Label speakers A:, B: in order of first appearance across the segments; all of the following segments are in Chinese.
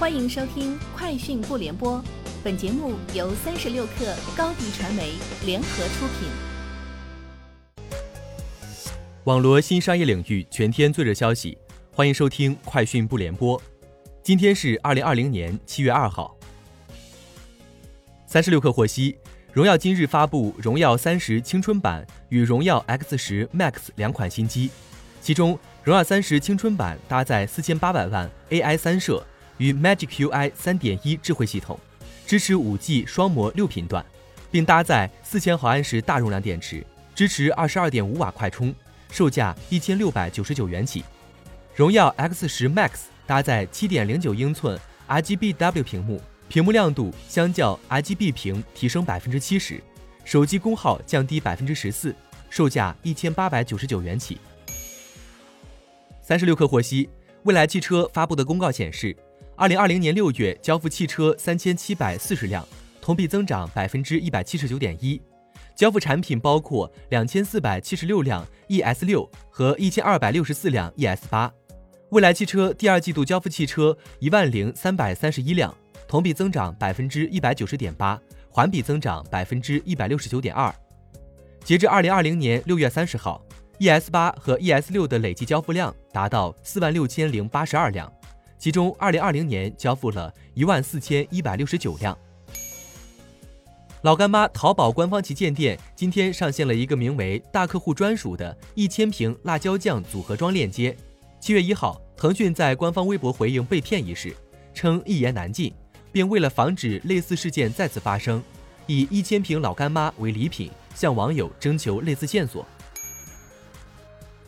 A: 欢迎收听《快讯不联播》，本节目由三十六克高低传媒联合出品。
B: 网罗新商业领域全天最热消息，欢迎收听《快讯不联播》。今天是二零二零年七月二号。三十六氪获悉，荣耀今日发布荣耀三十青春版与荣耀 X 十 Max 两款新机，其中荣耀三十青春版搭载四千八百万 AI 三摄与 Magic UI 三点一智慧系统，支持五 G 双模六频段，并搭载四千毫安时大容量电池，支持二十二点五瓦快充，售价一千六百九十九元起。荣耀 X 十 Max 搭载七点零九英寸 RGBW 屏幕。屏幕亮度相较 RGB 屏提升百分之七十，手机功耗降低百分之十四，售价一千八百九十九元起。三十六氪获悉，蔚来汽车发布的公告显示，二零二零年六月交付汽车三千七百四十辆，同比增长百分之一百七十九点一。交付产品包括两千四百七十六辆 ES 六和一千二百六十四辆 ES 八。蔚来汽车第二季度交付汽车一万零三百三十一辆。同比增长百分之一百九十点八，环比增长百分之一百六十九点二。截至二零二零年六月三十号，ES 八和 ES 六的累计交付量达到四万六千零八十二辆，其中二零二零年交付了一万四千一百六十九辆。老干妈淘宝官方旗舰店今天上线了一个名为“大客户专属”的一千瓶辣椒酱组合装链接。七月一号，腾讯在官方微博回应被骗一事，称一言难尽。并为了防止类似事件再次发生，以一千瓶老干妈为礼品向网友征求类似线索。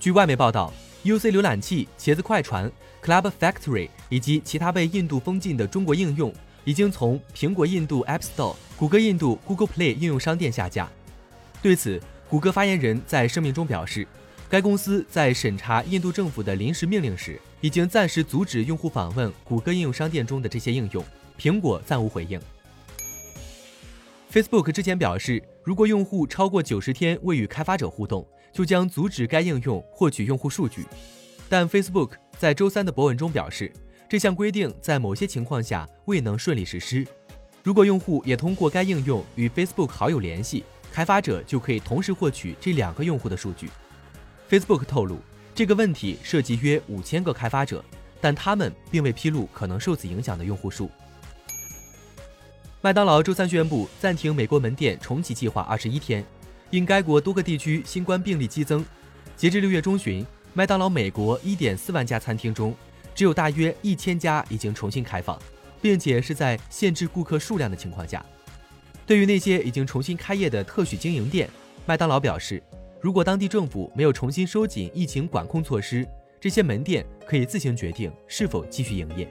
B: 据外媒报道，UC 浏览器、茄子快传、Club Factory 以及其他被印度封禁的中国应用已经从苹果印度 App Store、谷歌印度 Google Play 应用商店下架。对此，谷歌发言人在声明中表示，该公司在审查印度政府的临时命令时，已经暂时阻止用户访问谷歌应用商店中的这些应用。苹果暂无回应。Facebook 之前表示，如果用户超过九十天未与开发者互动，就将阻止该应用获取用户数据。但 Facebook 在周三的博文中表示，这项规定在某些情况下未能顺利实施。如果用户也通过该应用与 Facebook 好友联系，开发者就可以同时获取这两个用户的数据。Facebook 透露，这个问题涉及约五千个开发者，但他们并未披露可能受此影响的用户数。麦当劳周三宣布暂停美国门店重启计划二十一天，因该国多个地区新冠病例激增。截至六月中旬，麦当劳美国一点四万家餐厅中，只有大约一千家已经重新开放，并且是在限制顾客数量的情况下。对于那些已经重新开业的特许经营店，麦当劳表示，如果当地政府没有重新收紧疫情管控措施，这些门店可以自行决定是否继续营业。